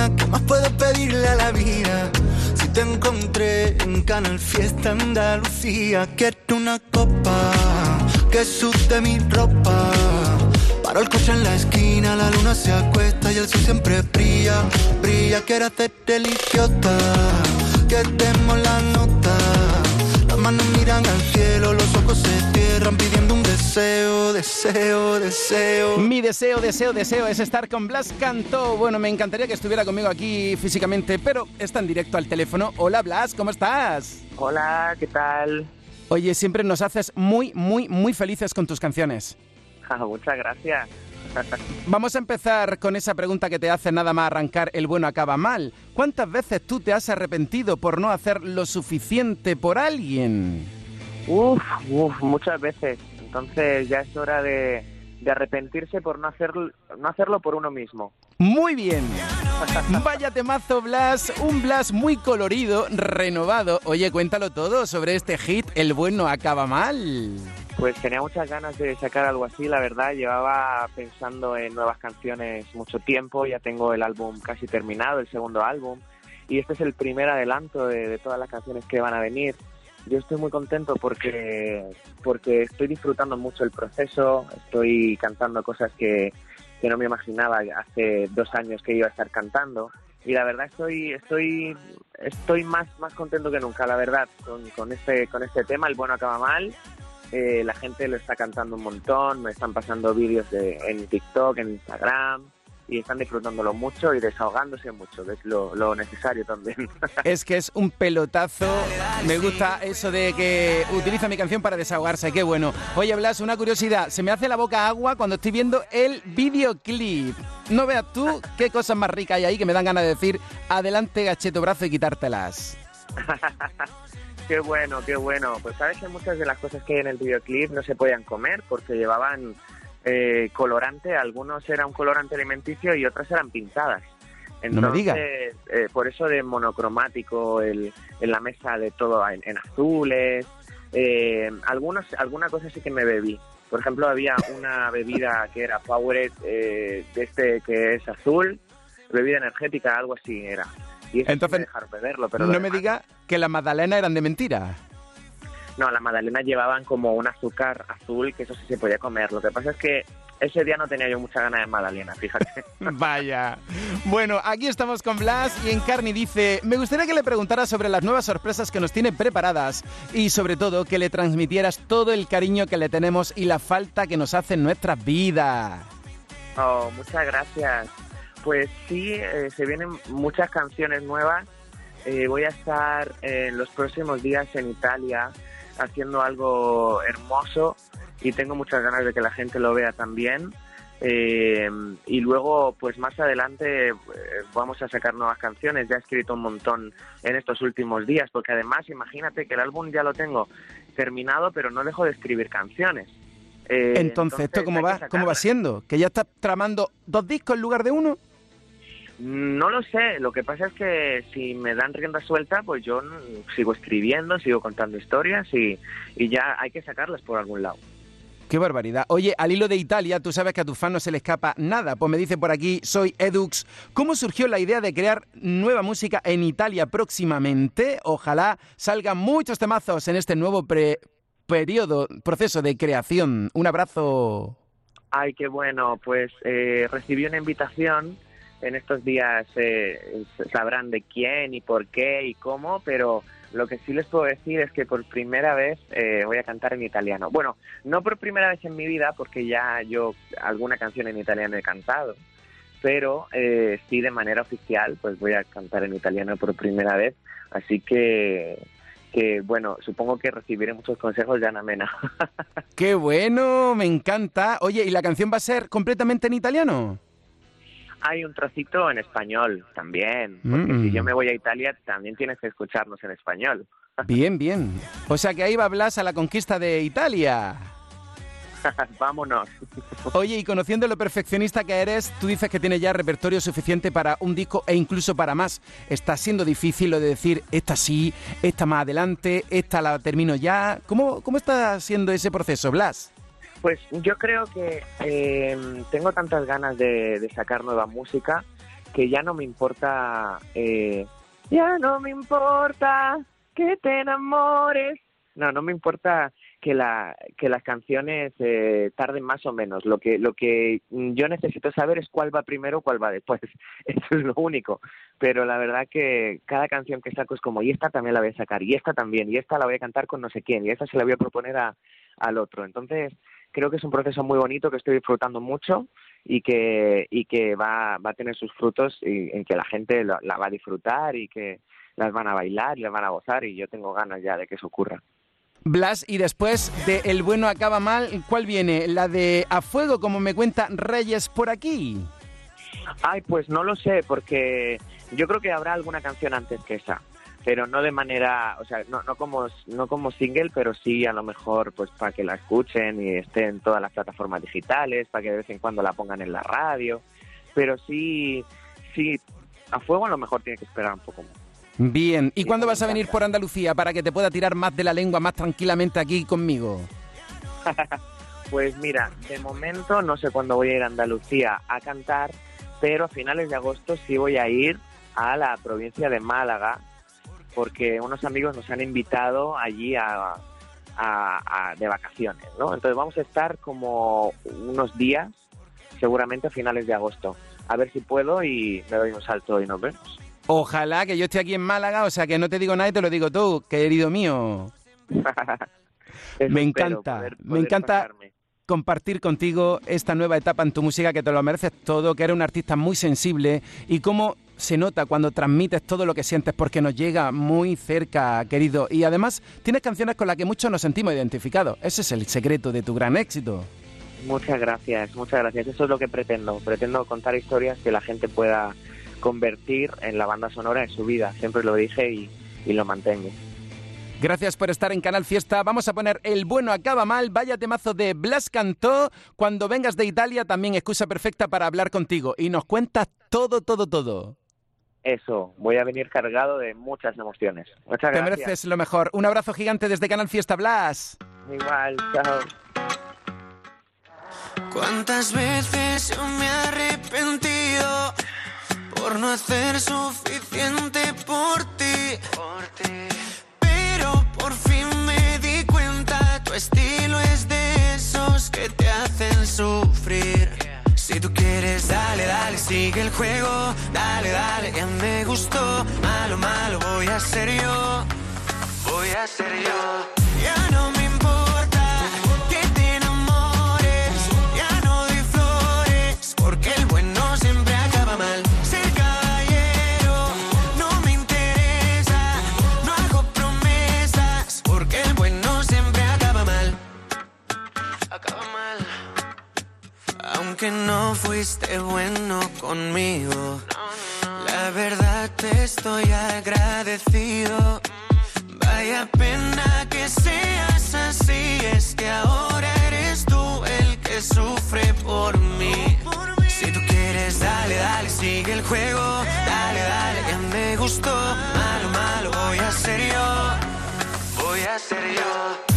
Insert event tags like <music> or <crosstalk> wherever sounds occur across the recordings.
mía, ¿qué más puedo pedirle a la vida? Si te encontré en Canal Fiesta Andalucía, quiero una copa que sude mi ropa. Paro el coche en la esquina, la luna se acuesta y el sol siempre brilla, brilla. Quiero hacerte el idiota, que demos la nota. Las manos miran al cielo, los ojos se cierran pidiendo un deseo, deseo, deseo. Mi deseo, deseo, deseo es estar con Blas Cantó. Bueno, me encantaría que estuviera conmigo aquí físicamente, pero está en directo al teléfono. Hola Blas, ¿cómo estás? Hola, ¿qué tal? Oye, siempre nos haces muy, muy, muy felices con tus canciones. Muchas gracias. <laughs> Vamos a empezar con esa pregunta que te hace nada más arrancar el bueno acaba mal. ¿Cuántas veces tú te has arrepentido por no hacer lo suficiente por alguien? Uf, uf, muchas veces. Entonces ya es hora de, de arrepentirse por no, hacer, no hacerlo por uno mismo. Muy bien. Vaya temazo, Blas. Un Blas muy colorido, renovado. Oye, cuéntalo todo sobre este hit, El bueno acaba mal. Pues tenía muchas ganas de sacar algo así, la verdad. Llevaba pensando en nuevas canciones mucho tiempo. Ya tengo el álbum casi terminado, el segundo álbum. Y este es el primer adelanto de, de todas las canciones que van a venir. Yo estoy muy contento porque, porque estoy disfrutando mucho el proceso, estoy cantando cosas que, que no me imaginaba hace dos años que iba a estar cantando. Y la verdad estoy estoy estoy más más contento que nunca la verdad. Con, con este con este tema el bueno acaba mal. Eh, la gente lo está cantando un montón me están pasando vídeos de, en TikTok en Instagram y están disfrutándolo mucho y desahogándose mucho, que es lo, lo, necesario también. <laughs> Es que es un pelotazo. Me gusta eso de que utiliza mi canción para desahogarse, qué bueno. Oye, Blas, una curiosidad. Se me hace la boca agua cuando estoy viendo el videoclip. No veas tú qué cosas más ricas hay ahí que me dan ganas de decir, adelante, gacheto brazo y quitártelas. <laughs> qué bueno, qué bueno. Pues sabes que muchas de las cosas que hay en el videoclip no se podían comer porque llevaban eh, colorante, algunos eran un colorante alimenticio y otras eran pintadas. Entonces, no me digas. Eh, por eso de monocromático, el, en la mesa de todo en, en azules. Eh, algunos, alguna cosa sí que me bebí. Por ejemplo, había una <laughs> bebida que era Powerade, eh, de este que es azul, bebida energética, algo así era. Y eso Entonces, me dejaron beberlo, pero no me diga que las magdalenas eran de mentira. No, las magdalenas llevaban como un azúcar azul, que eso sí se podía comer. Lo que pasa es que ese día no tenía yo mucha ganas de magdalena, fíjate. <laughs> Vaya. Bueno, aquí estamos con Blas y Encarni dice, me gustaría que le preguntaras sobre las nuevas sorpresas que nos tiene preparadas y sobre todo que le transmitieras todo el cariño que le tenemos y la falta que nos hace en nuestras vidas. Oh, muchas gracias. Pues sí, eh, se vienen muchas canciones nuevas. Eh, voy a estar en los próximos días en Italia haciendo algo hermoso y tengo muchas ganas de que la gente lo vea también. Eh, y luego, pues más adelante eh, vamos a sacar nuevas canciones. Ya he escrito un montón en estos últimos días, porque además, imagínate que el álbum ya lo tengo terminado, pero no dejo de escribir canciones. Eh, Entonces, ¿esto cómo va, cómo va siendo? ¿Que ya estás tramando dos discos en lugar de uno? No lo sé, lo que pasa es que si me dan rienda suelta, pues yo sigo escribiendo, sigo contando historias y, y ya hay que sacarlas por algún lado. Qué barbaridad. Oye, al hilo de Italia, tú sabes que a tu fan no se le escapa nada. Pues me dice por aquí, soy Edux. ¿Cómo surgió la idea de crear nueva música en Italia próximamente? Ojalá salgan muchos temazos en este nuevo pre- periodo, proceso de creación. Un abrazo. Ay, qué bueno, pues eh, recibí una invitación, en estos días eh, sabrán de quién y por qué y cómo, pero lo que sí les puedo decir es que por primera vez eh, voy a cantar en italiano. Bueno, no por primera vez en mi vida, porque ya yo alguna canción en italiano he cantado, pero eh, sí de manera oficial, pues voy a cantar en italiano por primera vez, así que, que bueno, supongo que recibiré muchos consejos de Ana Mena. <laughs> Qué bueno, me encanta. Oye, ¿y la canción va a ser completamente en italiano? Hay un trocito en español también, porque Mm. si yo me voy a Italia también tienes que escucharnos en español. <laughs> Bien, bien. O sea que ahí va Blas a la conquista de Italia. <laughs> Vámonos. Oye, y conociendo lo perfeccionista que eres, tú dices que tienes ya repertorio suficiente para un disco e incluso para más. Está siendo difícil lo de decir, esta sí, esta más adelante, esta la termino ya. ¿Cómo, cómo está siendo ese proceso, Blas? Pues yo creo que eh, tengo tantas ganas de, de sacar nueva música que ya no me importa, eh, ya no me importa que te enamores. No, no me importa que, la, que las canciones eh, tarden más o menos. Lo que, lo que yo necesito saber es cuál va primero, cuál va después. <laughs> Eso es lo único. Pero la verdad que cada canción que saco es como, y esta también la voy a sacar, y esta también, y esta la voy a cantar con no sé quién, y esta se la voy a proponer a, al otro. Entonces, creo que es un proceso muy bonito que estoy disfrutando mucho y que, y que va, va a tener sus frutos y, en que la gente la va a disfrutar y que las van a bailar y las van a gozar y yo tengo ganas ya de que eso ocurra. Blas, y después de El bueno acaba mal, ¿cuál viene? ¿La de A Fuego, como me cuenta Reyes por aquí? Ay, pues no lo sé, porque yo creo que habrá alguna canción antes que esa, pero no de manera, o sea, no, no, como, no como single, pero sí a lo mejor pues para que la escuchen y esté en todas las plataformas digitales, para que de vez en cuando la pongan en la radio, pero sí, sí, a fuego a lo mejor tiene que esperar un poco más. Bien, ¿y cuándo vas a venir por Andalucía para que te pueda tirar más de la lengua más tranquilamente aquí conmigo? <laughs> pues mira, de momento no sé cuándo voy a ir a Andalucía a cantar, pero a finales de agosto sí voy a ir a la provincia de Málaga porque unos amigos nos han invitado allí a, de vacaciones, ¿no? Entonces vamos a estar como unos días, seguramente a finales de agosto. A ver si puedo y me doy un salto y nos vemos. Ojalá que yo esté aquí en Málaga, o sea que no te digo nada y te lo digo tú, querido mío. <laughs> me encanta, me encanta compartir contigo esta nueva etapa en tu música, que te lo mereces todo, que eres un artista muy sensible y cómo se nota cuando transmites todo lo que sientes porque nos llega muy cerca, querido. Y además tienes canciones con las que muchos nos sentimos identificados. Ese es el secreto de tu gran éxito. Muchas gracias, muchas gracias. Eso es lo que pretendo. Pretendo contar historias que la gente pueda convertir en la banda sonora en su vida. Siempre lo dije y, lo mantengo. Gracias por estar en Canal Fiesta. Vamos a poner El bueno acaba mal. Vaya temazo de Blas Cantó. Cuando vengas de Italia, también excusa perfecta para hablar contigo. Y nos cuentas todo, todo, todo. Eso, voy a venir cargado de muchas emociones. Muchas Te mereces lo mejor. Un abrazo gigante desde Canal Fiesta, Blas. Igual, chao. ¿Cuántas veces me he arrepentido? por no hacer suficiente quieres, dale, dale, sigue el juego, dale, dale, ya me gustó. Malo, malo, voy a ser yo, voy a ser yo. Que no fuiste bueno conmigo. La verdad te estoy agradecido. Vaya pena que seas así, es que ahora eres tú el que sufre por mí. Si tú quieres, dale, dale, sigue el juego. Dale, dale, ya me gustó. Malo, malo, voy a ser yo. Voy a ser yo.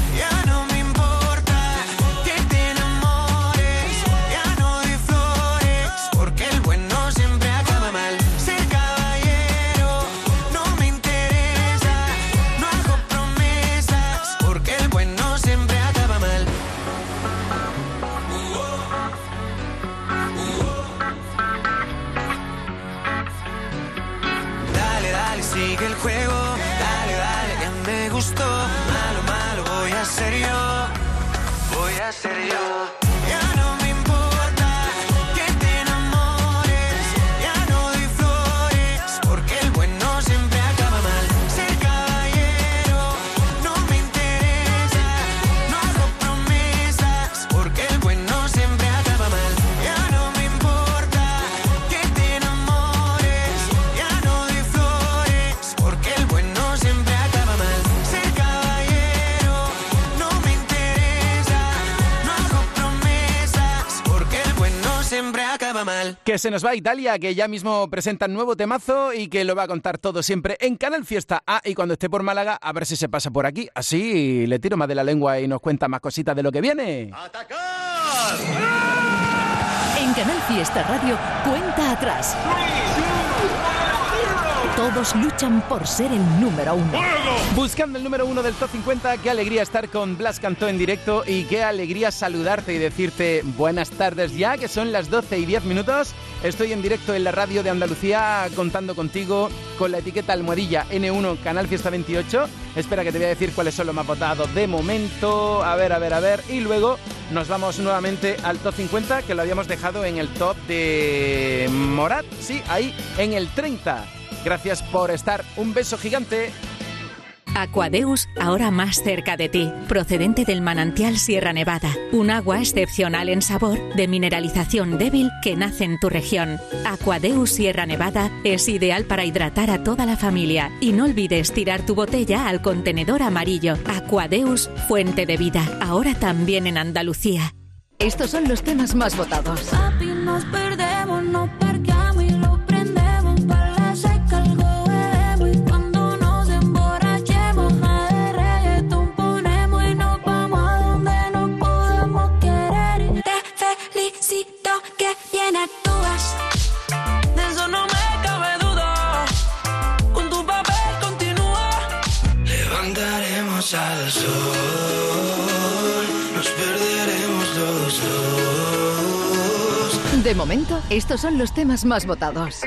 Dale, dale, ya me gustó. Malo, malo, voy a ser yo. Que se nos va Italia, que ya mismo presenta nuevo temazo y que lo va a contar todo siempre en Canal Fiesta. Ah, y cuando esté por Málaga, a ver si se pasa por aquí. Así le tiro más de la lengua y nos cuenta más cositas de lo que viene. ¡Atacar! En Canal Fiesta Radio, cuenta atrás. Todos luchan por ser el número uno. Buscando el número uno del Top 50, qué alegría estar con Blas Cantó en directo y qué alegría saludarte y decirte buenas tardes ya, que son las 12 y 10 minutos. Estoy en directo en la radio de Andalucía contando contigo con la etiqueta almohadilla N1 Canal Fiesta 28. Espera que te voy a decir cuáles son los más votados de momento. A ver, a ver, a ver. Y luego nos vamos nuevamente al top 50 que lo habíamos dejado en el top de Morat. Sí, ahí en el 30. Gracias por estar. Un beso gigante. Aquadeus, ahora más cerca de ti, procedente del manantial Sierra Nevada, un agua excepcional en sabor, de mineralización débil que nace en tu región. Aquadeus Sierra Nevada es ideal para hidratar a toda la familia y no olvides tirar tu botella al contenedor amarillo. Aquadeus, fuente de vida, ahora también en Andalucía. Estos son los temas más votados. Papi, nos perdemos, no De momento, estos son los temas más votados.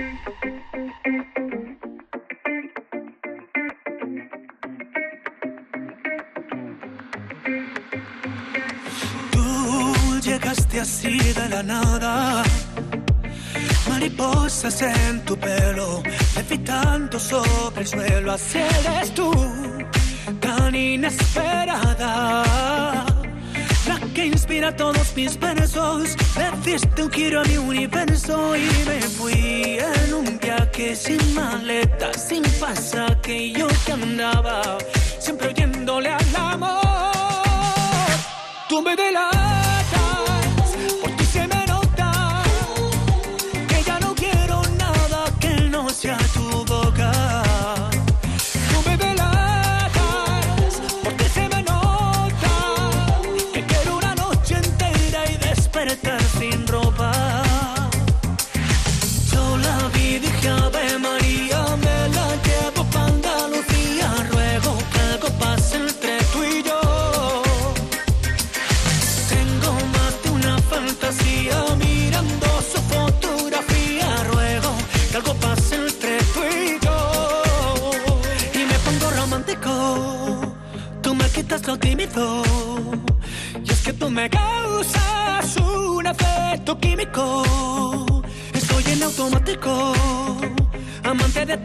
Tú llegaste así de la nada. Mariposas en tu pelo, levitando sobre el suelo. Así eres tú, tan inesperada que inspira todos mis versos. Un giro a mi universo y me fui en un viaje sin maleta, sin pasaje. Yo que andaba siempre oyéndole al amor. Tú me la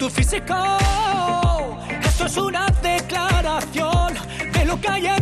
tu físico. Esto es una declaración de lo que hay en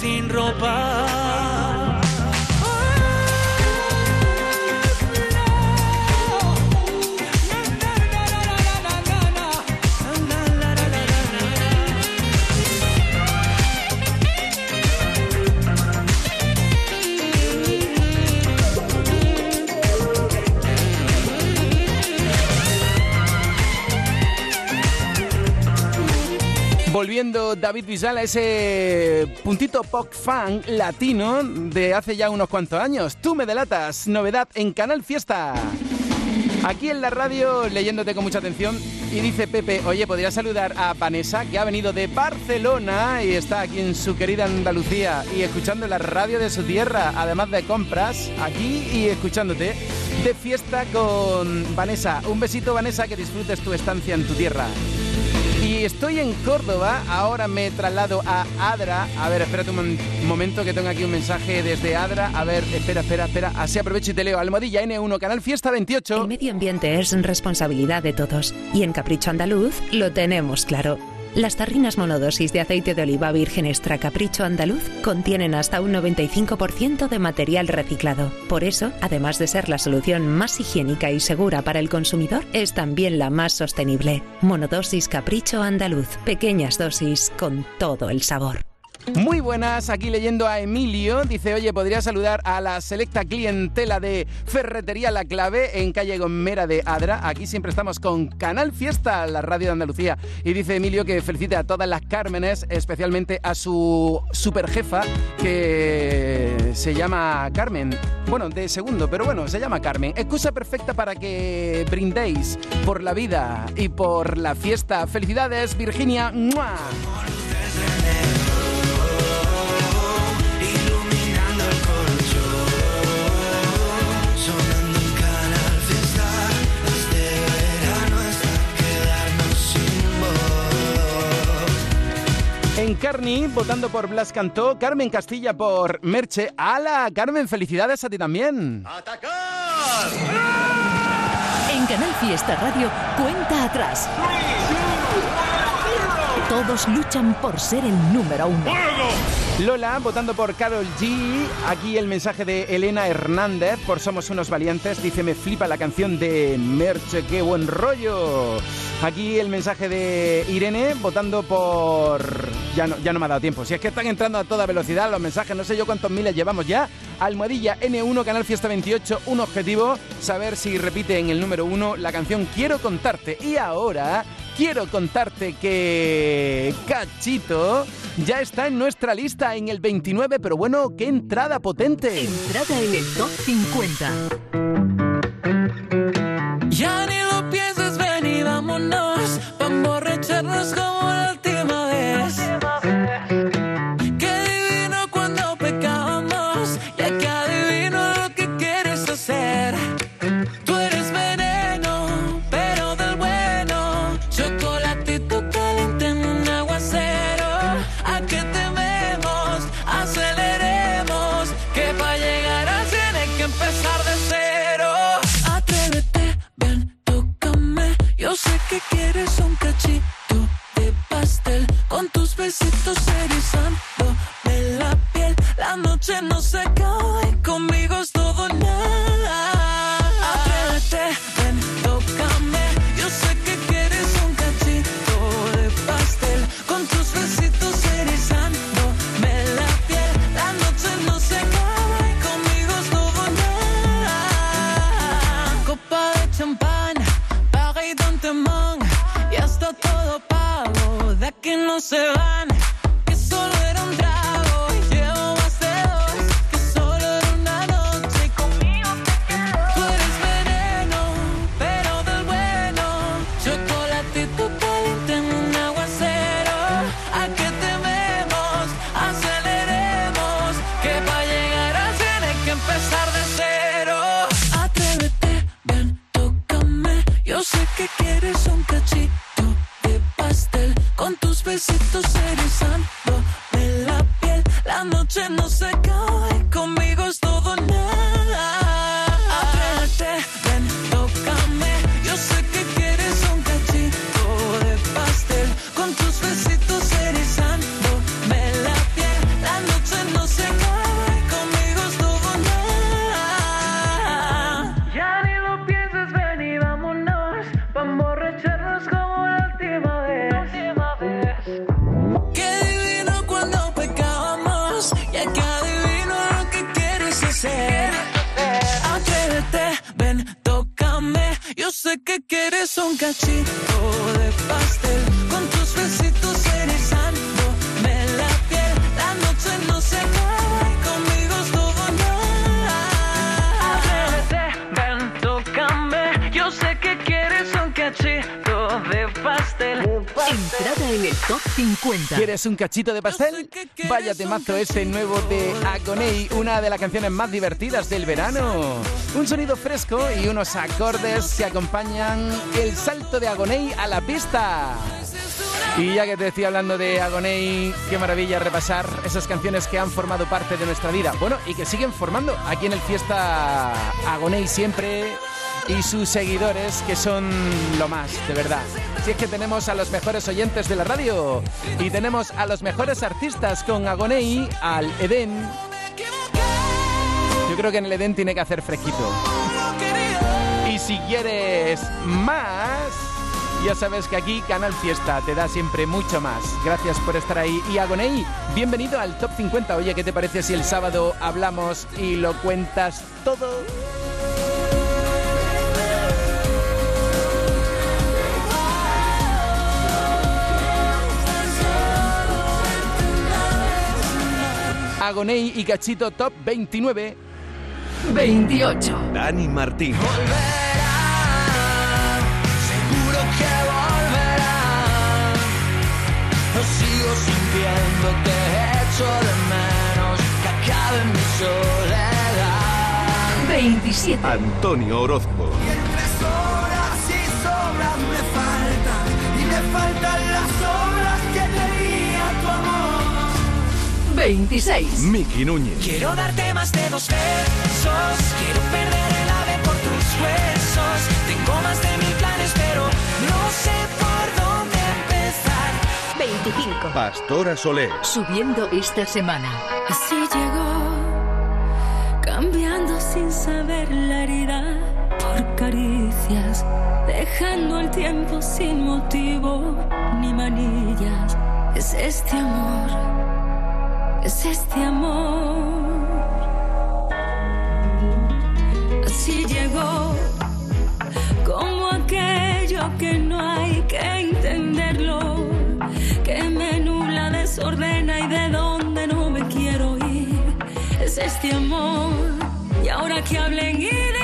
sin ropa. David Bisbal ese puntito pop fan latino de hace ya unos cuantos años. Tú me delatas, novedad en Canal Fiesta. Aquí en la radio, leyéndote con mucha atención, y dice Pepe, oye, ¿podría saludar a Vanessa, que ha venido de Barcelona y está aquí en su querida Andalucía y escuchando la radio de su tierra, además de compras, aquí y escuchándote. de fiesta con Vanessa. Un besito, Vanessa, que disfrutes tu estancia en tu tierra. Estoy en Córdoba, ahora me traslado a Adra. A ver, espérate un momento que tengo aquí un mensaje desde Adra. A ver, espera, espera, espera. Así aprovecho y te leo. Almohadilla N1, Canal Fiesta 28. El medio ambiente es responsabilidad de todos. Y en Capricho Andaluz lo tenemos claro. Las tarrinas monodosis de aceite de oliva virgen extra capricho andaluz contienen hasta un 95% de material reciclado. Por eso, además de ser la solución más higiénica y segura para el consumidor, es también la más sostenible. Monodosis capricho andaluz. Pequeñas dosis con todo el sabor. Muy buenas, aquí leyendo a Emilio. Dice, oye, ¿podría saludar a la selecta clientela de Ferretería La Clave en calle Gomera de Adra? Aquí siempre estamos con Canal Fiesta, la radio de Andalucía. Y dice Emilio que felicite a todas las Cármenes, especialmente a su super jefa, que se llama Carmen. Bueno, de segundo, pero bueno, se llama Carmen. Excusa perfecta para que brindéis por la vida y por la fiesta. Felicidades, Virginia. ¡Mua! En Carni, votando por Blas Cantó, Carmen Castilla por Merche. ¡Hala! Carmen, felicidades a ti también. En Canal Fiesta Radio, cuenta atrás. Todos luchan por ser el número uno. Lola, votando por Carol G. Aquí el mensaje de Elena Hernández por Somos unos valientes. Dice, me flipa la canción de Merche, qué buen rollo. Aquí el mensaje de Irene, votando por... Ya no, ya no me ha dado tiempo. Si es que están entrando a toda velocidad los mensajes, no sé yo cuántos miles llevamos ya. Almohadilla N1, Canal Fiesta 28, un objetivo, saber si repite en el número uno la canción Quiero contarte. Y ahora quiero contarte que Cachito ya está en nuestra lista en el 29, pero bueno, qué entrada potente. Entrada en el top 50. Que quieres un cachito de pastel. Con tus besitos erizándome la piel. La noche no se acaba quieres un 50. ¿Quieres un cachito de pastel? Vaya temazo este nuevo de Agoney, una de las canciones más divertidas del verano. Un sonido fresco y unos acordes que acompañan el salto de Agoney a la pista. Y ya que te estoy hablando de Agoney, qué maravilla repasar esas canciones que han formado parte de nuestra vida. Bueno, y que siguen formando aquí en el Fiesta Agoney siempre y sus seguidores que son lo más, de verdad. Si es que tenemos a los mejores oyentes de la radio y tenemos a los mejores artistas con Agoney al Edén. Yo creo que en el Edén tiene que hacer fresquito. Y si quieres más, ya sabes que aquí Canal Fiesta te da siempre mucho más. Gracias por estar ahí. Y Agoney, bienvenido al Top 50. Oye, ¿qué te parece si el sábado hablamos y lo cuentas todo? Agoney y Cachito Top 29. 28. Dani Martín. Seguro que volverá. Lo sigo sintiendo, te echo de menos. Que acabe mi soledad. 27. Antonio Orozco. 26. Miki Núñez. Quiero darte más de dos besos. Quiero perder el ave por tus huesos. Tengo más de mil planes, pero no sé por dónde empezar. 25. Pastora Soler. Subiendo esta semana. Así llegó, cambiando sin saber la herida por caricias, dejando el tiempo sin motivo ni manillas. Es este amor, es este amor. Así llegó, como aquello que no hay que entenderlo, que me nubla, desordena y de donde no me quiero ir. Es este amor, y ahora que hablen y digan,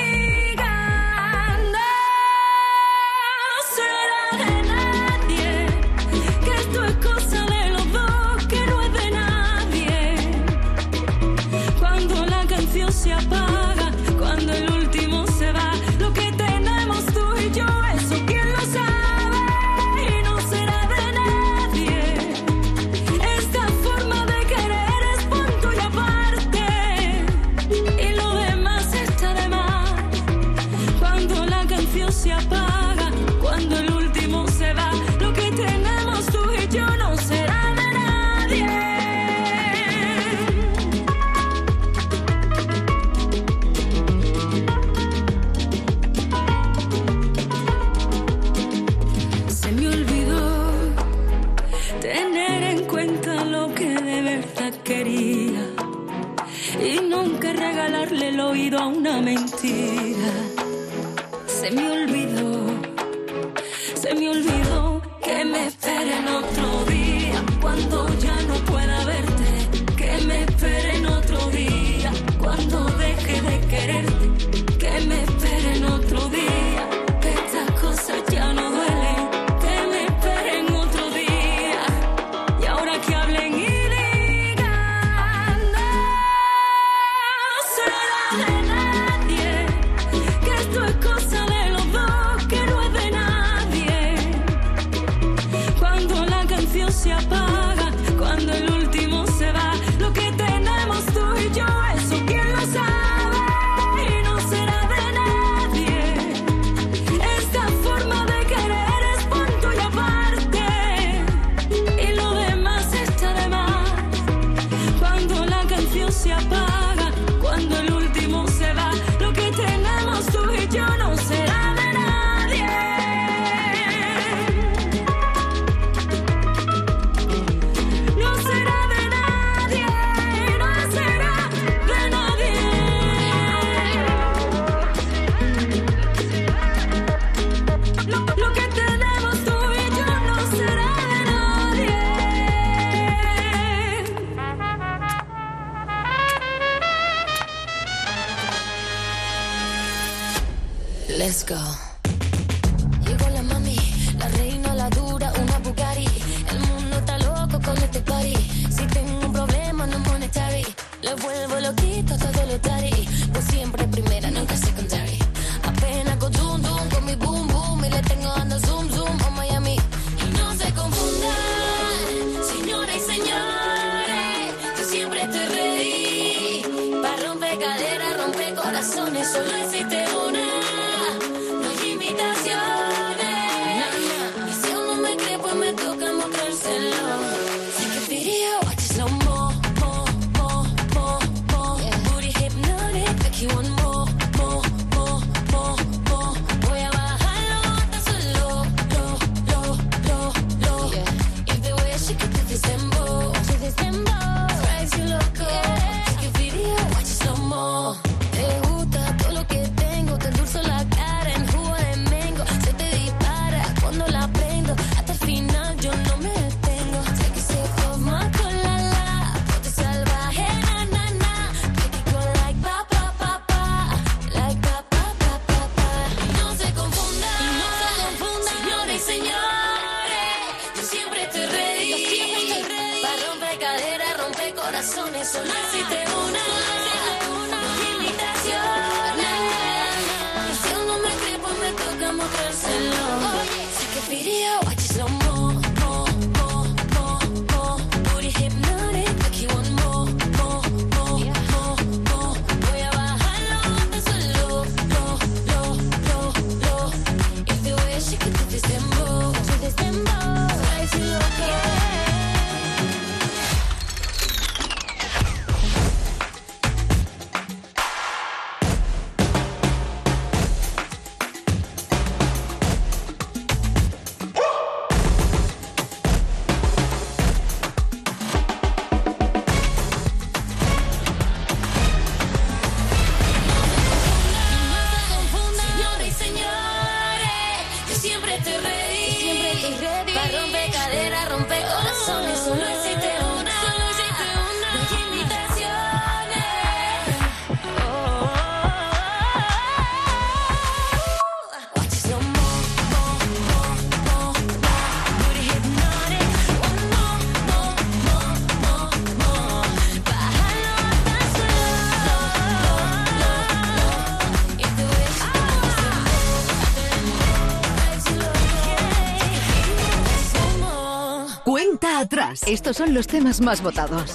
Estos son los temas más votados.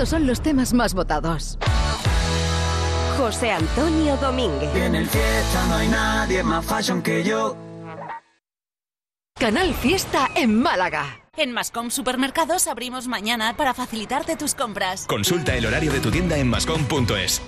Estos son los temas más votados. José Antonio Domínguez. En el fiesta no hay nadie más fashion que yo. Canal Fiesta en Málaga. En Mascom Supermercados abrimos mañana para facilitarte tus compras. Consulta el horario de tu tienda en mascom.es.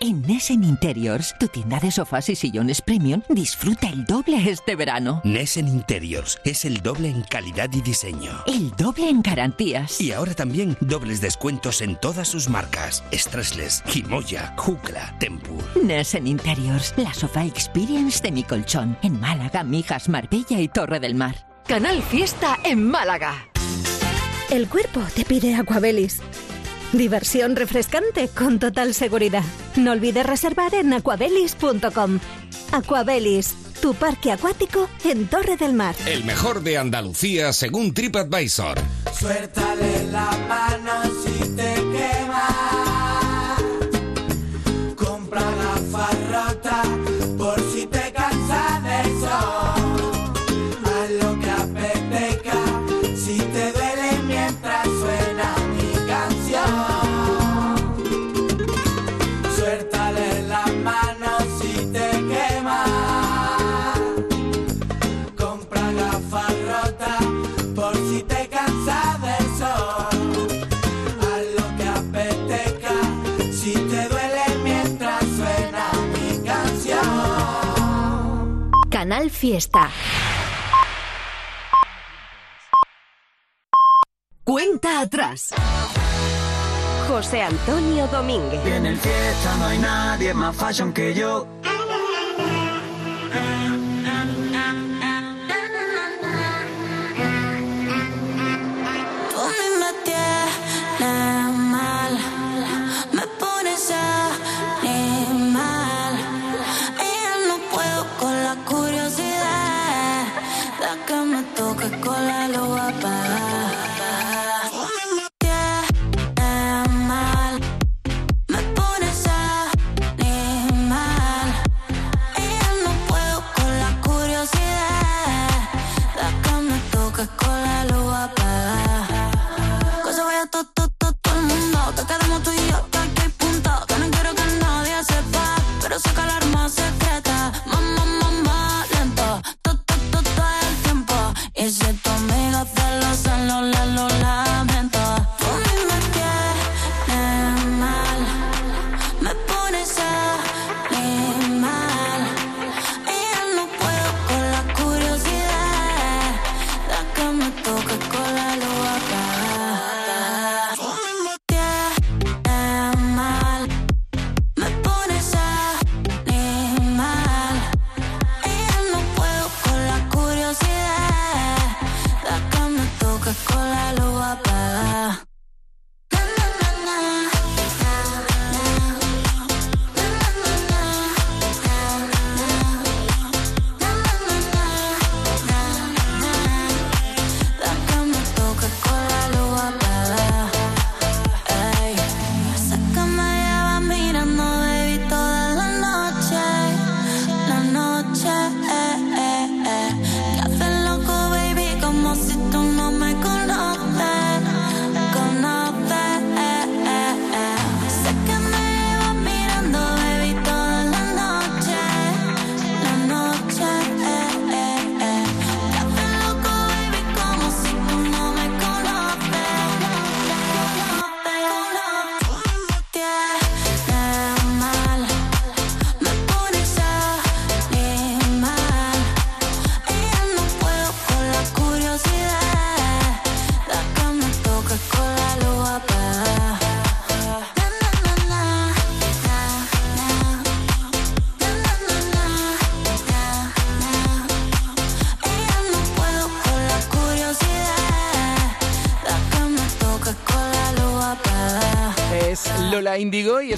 En Nesen Interiors, tu tienda de sofás y sillones premium, disfruta el doble este verano. Nesen Interiors es el doble en calidad y diseño. El doble en garantías. Y ahora también dobles descuentos en todas sus marcas. Stressless, Himoya, Jucla, Tempur. Nesen Interiors, la sofá experience de mi colchón. En Málaga, Mijas, Marbella y Torre del Mar. Canal Fiesta en Málaga. El cuerpo te pide Aquabelis. Diversión refrescante con total seguridad. No olvides reservar en aquabelis.com. Aquabelis, tu parque acuático en Torre del Mar. El mejor de Andalucía según TripAdvisor. Suéltale la mano si te quemas. Canal Fiesta. Cuenta atrás. José Antonio Domínguez. Y en el fiesta no hay nadie más fashion que yo.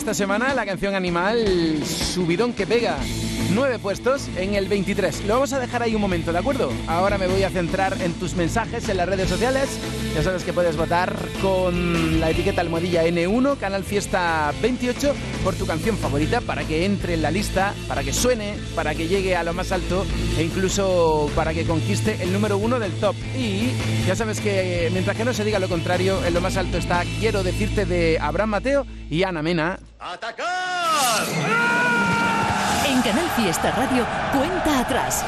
Esta semana la canción Animal Subidón que pega. Nueve puestos en el 23. Lo vamos a dejar ahí un momento, ¿de acuerdo? Ahora me voy a centrar en tus mensajes en las redes sociales. Ya sabes que puedes votar con la etiqueta almohadilla N1, Canal Fiesta 28, por tu canción favorita para que entre en la lista, para que suene, para que llegue a lo más alto e incluso para que conquiste el número uno del top. Y ya sabes que mientras que no se diga lo contrario, en lo más alto está Quiero decirte de Abraham Mateo y Ana Mena. En Canal Fiesta Radio, cuenta atrás.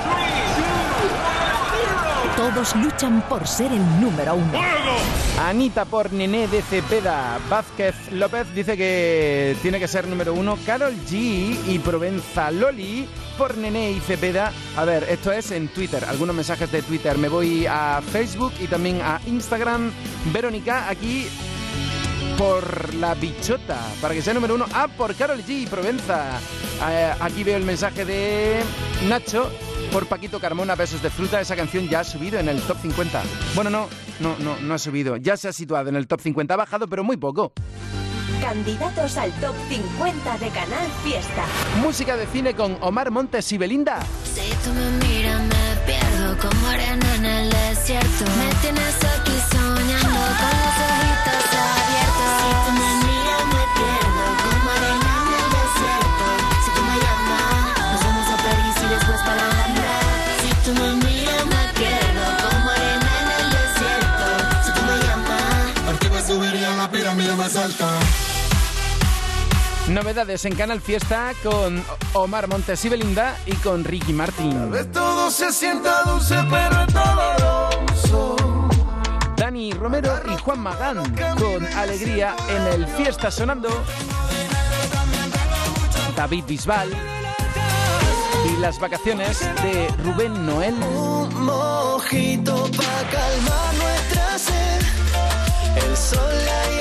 Todos luchan por ser el número uno. Anita por Nené de Cepeda. Vázquez López dice que tiene que ser número uno. Carol G y Provenza Loli por Nené y Cepeda. A ver, esto es en Twitter. Algunos mensajes de Twitter. Me voy a Facebook y también a Instagram. Verónica, aquí por la bichota, para que sea número uno. Ah, por Carol G y Provenza. Eh, aquí veo el mensaje de Nacho por Paquito Carmona, Besos de Fruta. Esa canción ya ha subido en el top 50. Bueno, no, no, no, no ha subido. Ya se ha situado en el top 50. Ha bajado, pero muy poco. Candidatos al top 50 de Canal Fiesta. Música de cine con Omar Montes y Belinda. Si tú me miras me pierdo como arena en el desierto. Me tienes aquí soñando con Novedades en Canal Fiesta con Omar Montes y Belinda y con Ricky Martin. Todo se sienta dulce, pero doloroso. Dani Romero y Juan Magán con Alegría en el Fiesta Sonando. David Bisbal y las vacaciones de Rubén Noel. Un mojito pa' calmar nuestra sed. El sol ahí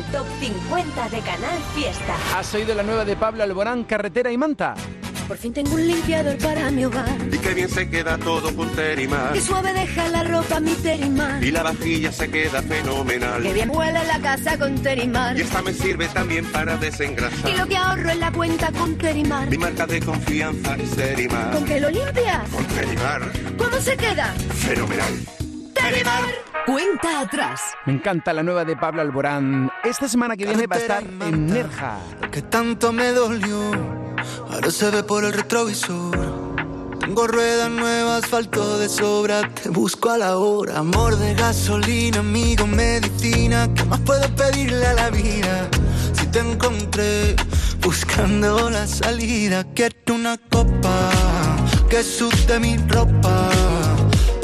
al top 50 de Canal Fiesta. ¿Has oído la nueva de Pablo Alborán, Carretera y Manta? Por fin tengo un limpiador para mi hogar. Y qué bien se queda todo con Terimar. Qué suave deja la ropa mi Terimar. Y la vajilla se queda fenomenal. Qué bien huele la casa con Terimar. Y esta me sirve también para desengrasar. Y lo que ahorro en la cuenta con Terimar. Mi marca de confianza es Terimar. ¿Con qué lo limpias? Con Terimar. ¿Cómo se queda? Fenomenal. Terimar. Cuenta atrás. Me encanta la nueva de Pablo Alborán. Esta semana que viene va a estar en Nerja. Que tanto me dolió, ahora se ve por el retrovisor. Tengo ruedas nuevas, asfalto de sobra, te busco a la hora. Amor de gasolina, amigo, medicina, ¿qué más puedo pedirle a la vida? Si te encontré buscando la salida, quiero una copa que sude mi ropa.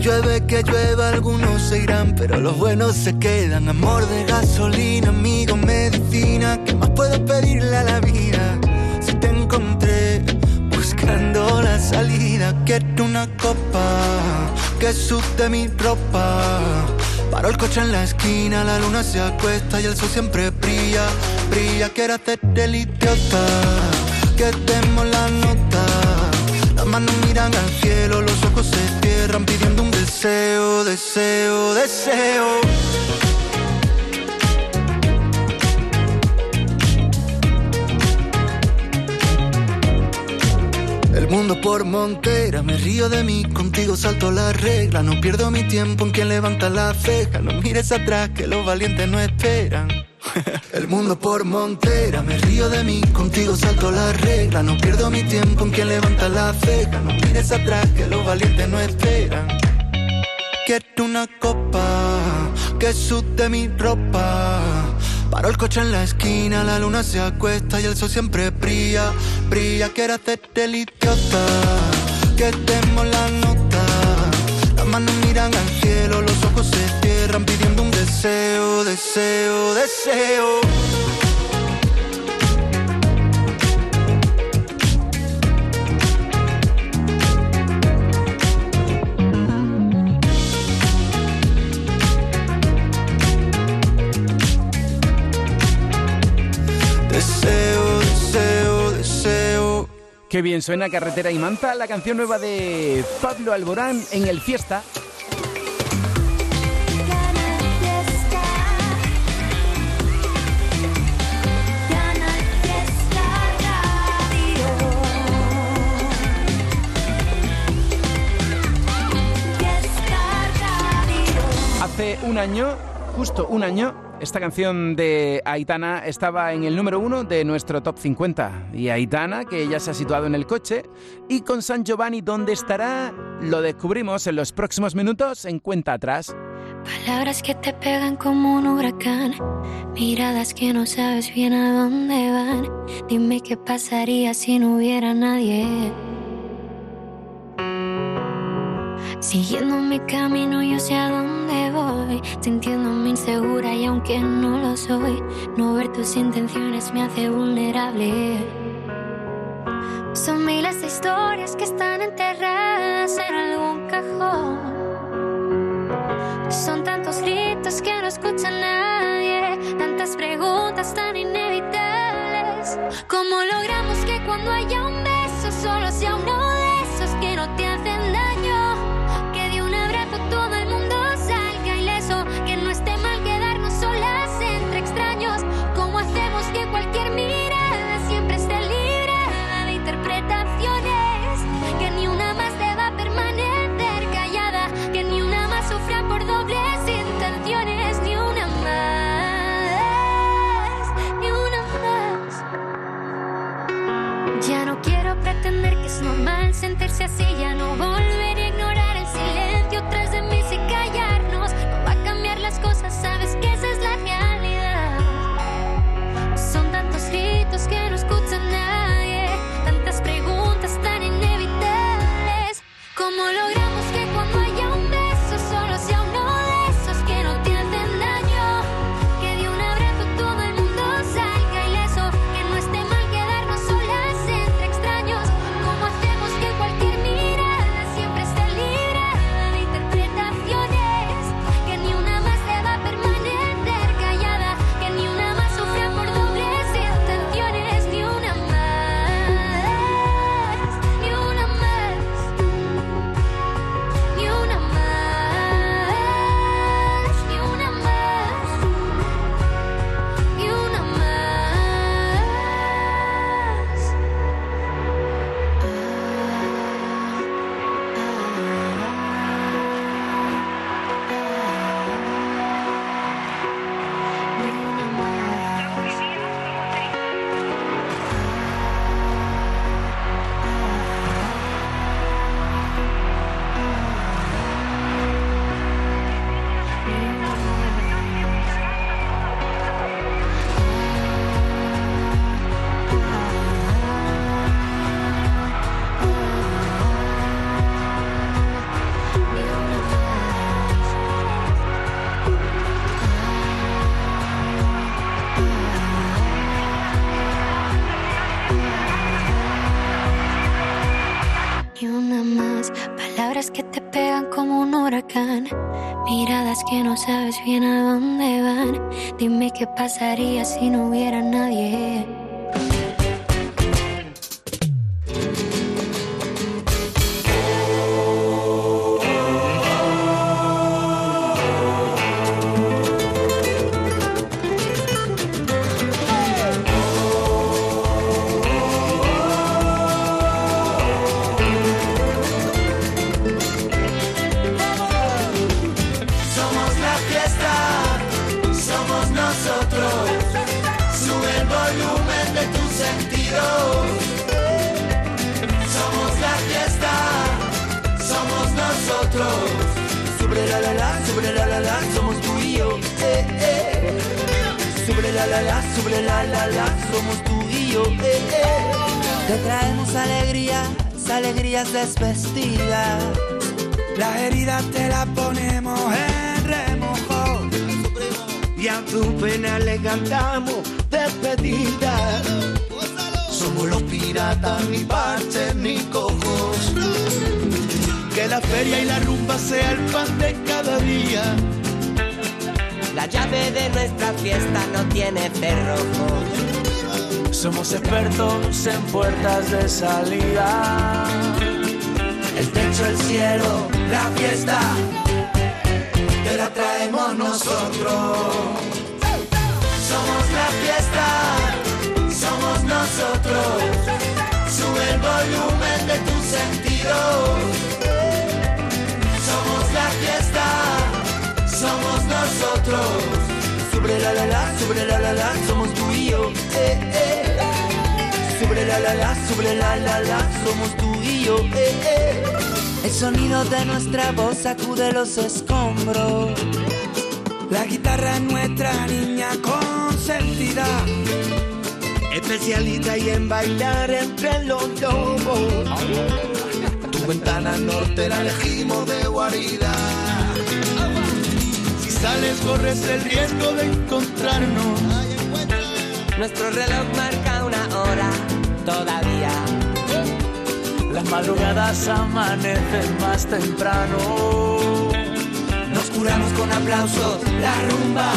Llueve, que llueva, algunos se irán, pero los buenos se quedan. Amor de gasolina, amigo, medicina, ¿qué más puedo pedirle a la vida? Si te encontré buscando la salida, quiero una copa que sude mi ropa. Paro el coche en la esquina, la luna se acuesta y el sol siempre brilla, brilla. Quiero hacerte el idiota, que demos la nota. Las manos miran al cielo, los ojos se El mundo por montera, me río de mí, contigo salto la regla. No pierdo mi tiempo en quien levanta la ceja. No mires atrás, que los valientes no esperan. <laughs> El mundo por montera, me río de mí, contigo salto la regla. No pierdo mi tiempo en quien levanta la ceja. No mires atrás, que los valientes no esperan. Quiero una copa que sude mi ropa. Paro el coche en la esquina, la luna se acuesta y el sol siempre brilla, brilla. Quiero hacerte el idiota, que demos la nota. Las manos miran al cielo, los ojos se cierran pidiendo un deseo, deseo, deseo. Qué bien suena Carretera y Manta, la canción nueva de Pablo Alborán en el Fiesta. Hace un año, justo un año, esta canción de Aitana estaba en el número uno de nuestro top 50. Y Aitana, que ya se ha situado en el coche, y con San Giovanni, ¿dónde estará? Lo descubrimos en los próximos minutos en Cuenta Atrás. Palabras que te pegan como un huracán, miradas que no sabes bien a dónde van. Dime qué pasaría si no hubiera nadie. Siguiendo mi camino, yo sé a dónde voy. Sintiéndome insegura y aunque no lo soy, no ver tus intenciones me hace vulnerable. Son miles de historias que están enterradas en algún cajón. Son tantos gritos que no escucha nadie, tantas preguntas tan inevitables. ¿Cómo logramos que cuando haya un beso solo sea uno de si así ya no Dime qué pasaría si no hubiera nadie. La la sobre la la la, somos tú y yo. Eh, eh. Te traemos alegrías, alegrías desvestidas. Las heridas te las ponemos en remojo. Y a tu pena le cantamos despedida. Somos los piratas, ni parches ni cojos. Que la feria y la rumba sea el pan de cada día. La llave de nuestra fiesta no tiene cerrojo. Somos expertos en puertas de salida. El techo, el cielo, la fiesta, te la traemos nosotros. Somos la fiesta, somos nosotros. Sube el volumen de tus sentidos. Somos la fiesta, somos nosotros. Sobre la la la, sobre la la la, somos tú y yo. Eh, eh. Sobre la la la, sobre la la la, somos tú y yo. Eh, eh. El sonido de nuestra voz sacude los escombros. La guitarra es nuestra niña consentida. Especialista y en bailar entre los lobos. Tu ventana norte la elegimos de guarida. Sales corres el riesgo de encontrarnos. Nuestro reloj marca una hora todavía. Las madrugadas amanecen más temprano. Nos curamos con aplausos, la rumba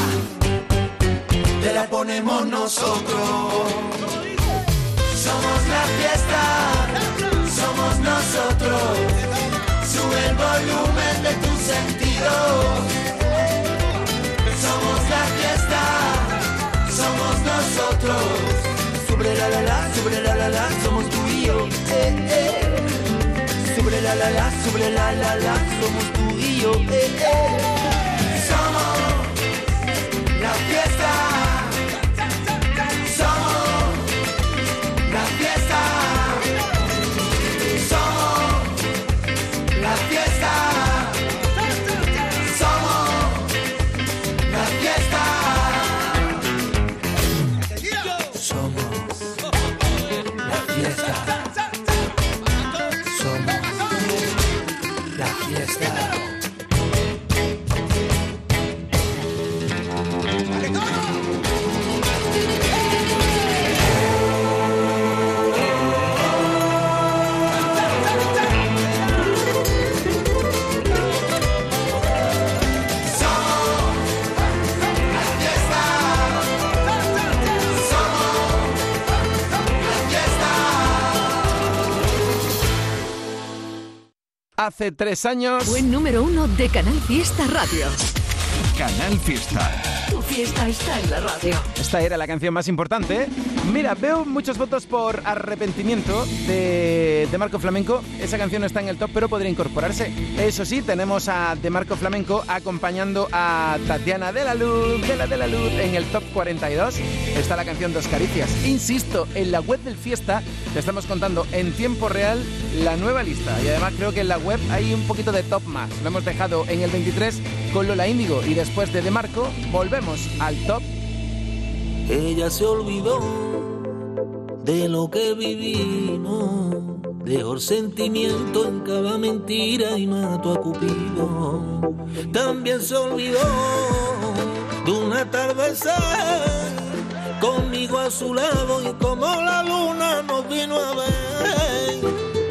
te la ponemos nosotros. Somos la fiesta, somos nosotros. La, la, somos tú y yo. Eh, eh. Sobre la la la, sobre la la la, somos tú y yo. Eh, eh. Hace tres años. Buen número uno de Canal Fiesta Radio. Canal Fiesta. Tu fiesta está en la radio. Esta era la canción más importante. Mira, veo muchos votos por arrepentimiento de, de Marco Flamenco. Esa canción no está en el top, pero podría incorporarse. Eso sí, tenemos a De Marco Flamenco acompañando a Tatiana de la Luz, de la de la Luz, en el top 42. Está la canción Dos Caricias. Insisto, en la web del Fiesta te estamos contando en tiempo real la nueva lista. Y además creo que en la web hay un poquito de top más. Lo hemos dejado en el 23 con Lola Índigo y después de De Marco volvemos al top Ella se olvidó de lo que vivimos. Dejó el sentimiento en cada mentira y mató a Cupido. También se olvidó de un atardecer conmigo a su lado y como la luna nos vino a ver.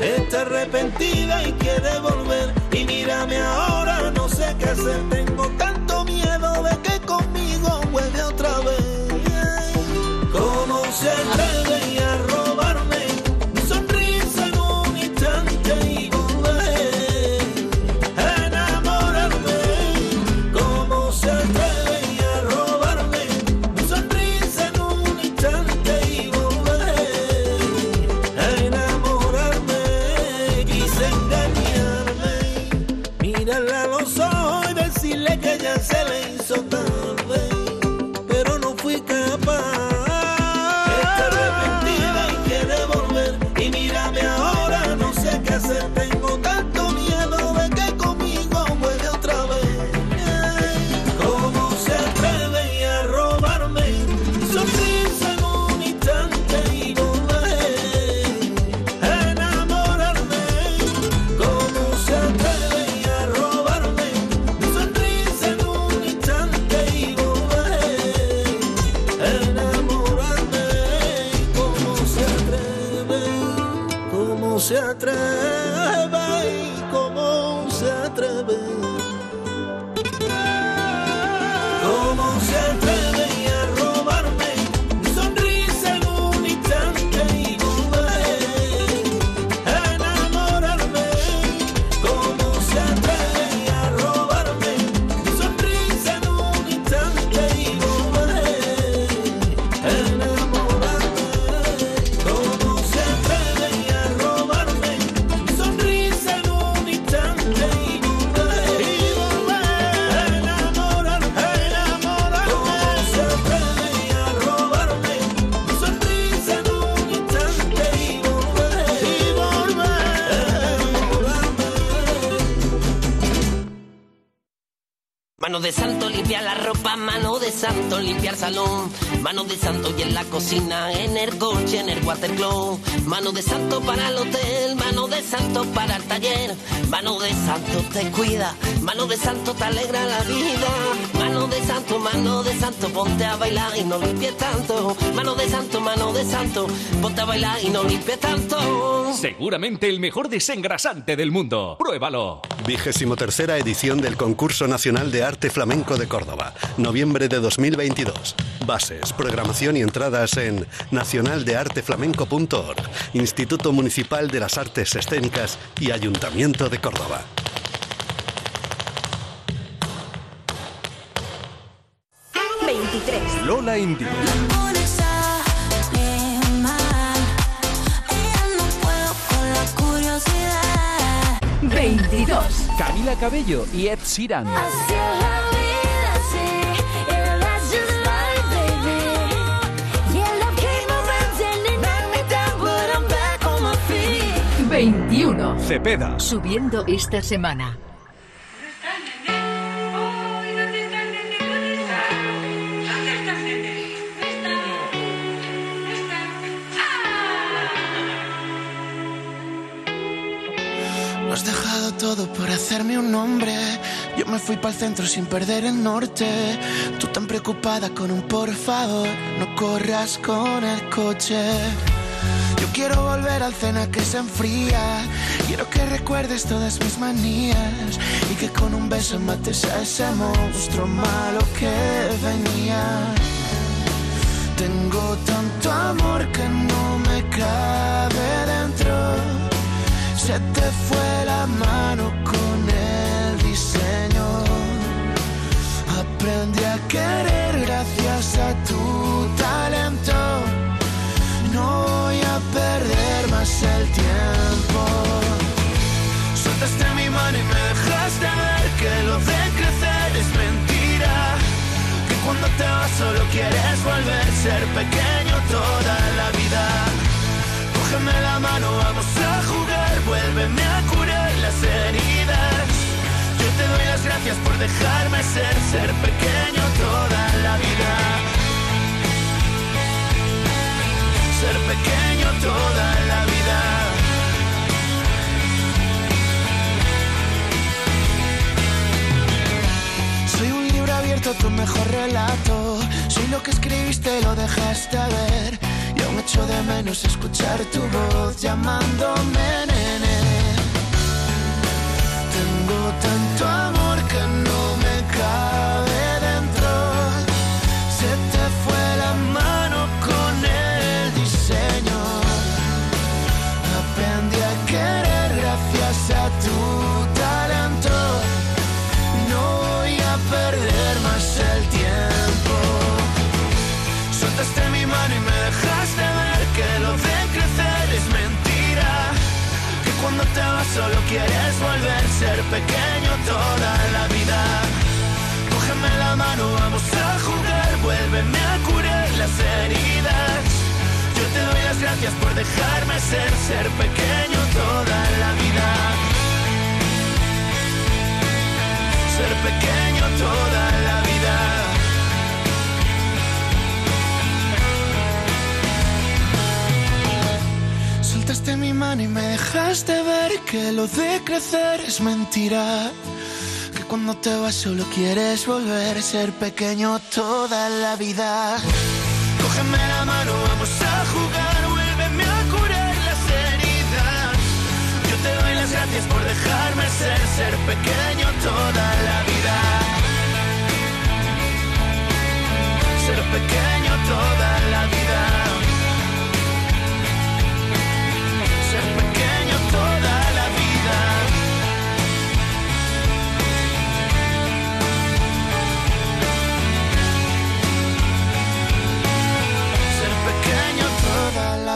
Está arrepentida y quiere volver. Y mírame ahora, no sé qué hacer, Nation. Santo y en la cocina, en el coche, en el watercloak, mano de santo para el hotel, mano de santo para el taller, mano de santo te cuida, mano de santo te alegra la vida, mano de santo, mano de santo, ponte a bailar y no limpies tanto, mano de santo, mano de santo, ponte a bailar y no limpies tanto. Seguramente el mejor desengrasante del mundo. Pruébalo. Vigésimo tercera edición del Concurso Nacional de Arte Flamenco de Córdoba, noviembre de 2022. Bases, programación y entradas en nacionaldearteflamenco.org, Instituto Municipal de las Artes Escénicas y Ayuntamiento de Córdoba. Lola curiosidad. 22. Camila Cabello y Ed Sheeran. Cepeda. Subiendo esta semana. Lo has dejado todo por hacerme un nombre. Yo me fui para el centro sin perder el norte. Tú tan preocupada con un por favor, no corras con el coche. Quiero volver al cena que se enfría. Quiero que recuerdes todas mis manías y que con un beso mates a ese monstruo malo que venía. Tengo tanto amor que no me cabe dentro. Se te fue la mano con el diseño. Aprendí a querer gracias a tu talento. No perder más el tiempo. Soltaste mi mano y me dejaste ver que lo de crecer es mentira. Que cuando te vas solo quieres volver ser pequeño toda la vida. Cógeme la mano, vamos a jugar, vuélveme a curar las heridas. Yo te doy las gracias por dejarme ser, ser pequeño toda la vida. Ser pequeño toda la vida. Soy un libro abierto tu mejor relato. Soy lo que escribiste, lo dejaste ver. Y aún echo de menos escuchar tu voz llamándome nene. Tengo tanto quieres volver ser pequeño toda la vida. Cógeme la mano, vamos a jugar, vuélveme a curar las heridas. Yo te doy las gracias por dejarme ser, ser pequeño toda la vida. Ser pequeño toda la vida. Soltaste mi mano y me dejaste ver que lo de crecer es mentira. Que cuando te vas solo quieres volver a ser pequeño toda la vida. Cógeme la mano, vamos a jugar, vuélveme a curar las heridas. dejarme ser, ser pequeño toda la vida. Ser pequeño toda la vida.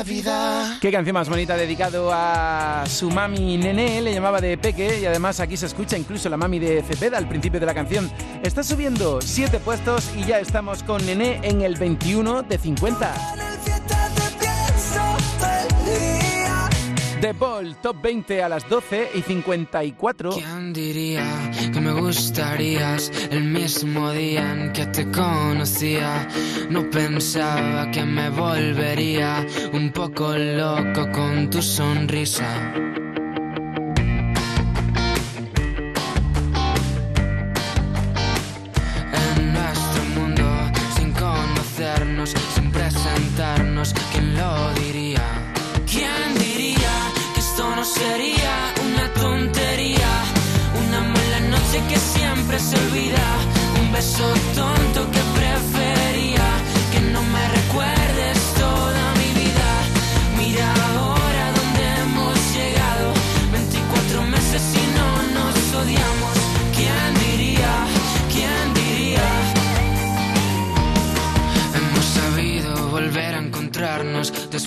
Vida. Qué canción más bonita dedicado a su mami Nené, le llamaba de Peque y además aquí se escucha incluso la mami de Cepeda al principio de la canción. Está subiendo 7 puestos y ya estamos con Nené en el 21 de 50. The Ball, top 20 a las 12 y 54. ¿Quién diría que me gustarías el mismo día en que te conocía? No pensaba que me volvería un poco loco con tu sonrisa.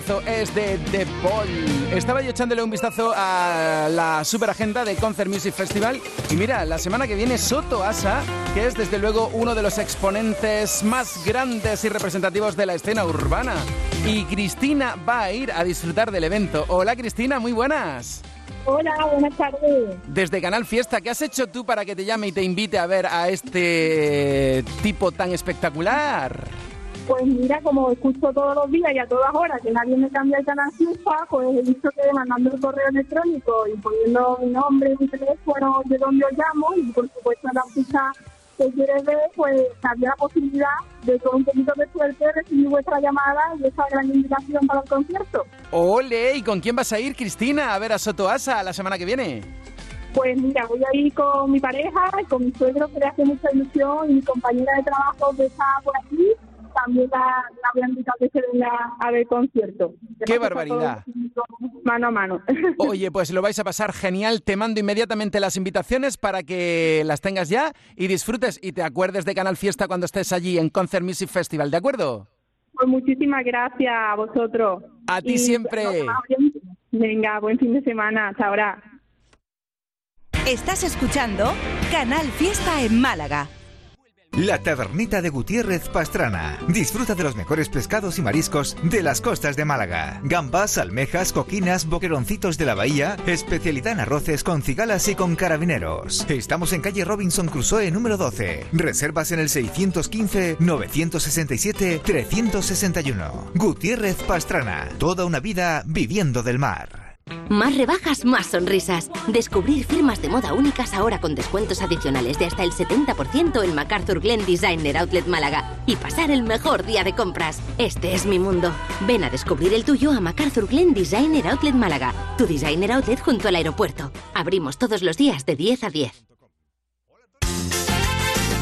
Temazo es de The Ball? Estaba yo echándole un vistazo a la super agenda de Concert Music Festival y mira, la semana que viene Soto Asa, que es desde luego uno de los exponentes más grandes y representativos de la escena urbana. Y Cristina va a ir a disfrutar del evento. Hola Cristina, muy buenas. Hola, buenas tardes. Desde Canal Fiesta, ¿qué has hecho tú para que te llame y te invite a ver a este tipo tan espectacular? Pues mira, como escucho todos los días y a todas horas que nadie me cambia el canal FIFA, pues he visto que mandando el correo electrónico y poniendo mi nombre y mi teléfono de donde os llamo y por supuesto la ficha que quieres ver, pues había la posibilidad de con un poquito de suerte recibir vuestra llamada y esa gran invitación para el concierto. Ole, ¿y con quién vas a ir, Cristina, a ver a Soto Asa la semana que viene? Pues mira, voy a ir con mi pareja, con mi suegro que le hace mucha ilusión y mi compañera de trabajo que está por aquí. También la, la voy a invitar a que se venga a ver el concierto. ¡Qué barbaridad! Mano a mano. <laughs> Oye, pues lo vais a pasar genial. Te mando inmediatamente las invitaciones para que las tengas ya y disfrutes y te acuerdes de Canal Fiesta cuando estés allí en Concert Music Festival, ¿de acuerdo? Pues muchísimas gracias a vosotros. A ti Y- siempre. Venga, buen fin de semana. Hasta ahora. Estás escuchando Canal Fiesta en Málaga. La Tabernita de Gutiérrez Pastrana. Disfruta de los mejores pescados y mariscos de las costas de Málaga. Gambas, almejas, coquinas, boqueroncitos de la bahía, especialidad en arroces con cigalas y con carabineros. Estamos en calle Robinson Crusoe número 12. Reservas en el 615-967-361. Gutiérrez Pastrana. Toda una vida viviendo del mar. Más rebajas, más sonrisas. Descubrir firmas de moda únicas ahora con descuentos adicionales de hasta el 70% en MacArthur Glen Designer Outlet Málaga. Y pasar el mejor día de compras. Este es mi mundo. Ven a descubrir el tuyo a MacArthur Glen Designer Outlet Málaga. Tu designer outlet junto al aeropuerto. Abrimos todos los días de 10 a 10.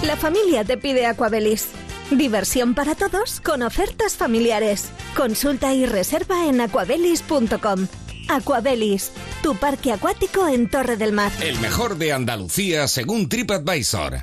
La familia te pide Aquabelis. Diversión para todos con ofertas familiares. Consulta y reserva en aquabelis.com. Aquabelis, tu parque acuático en Torre del Mar. El mejor de Andalucía según TripAdvisor.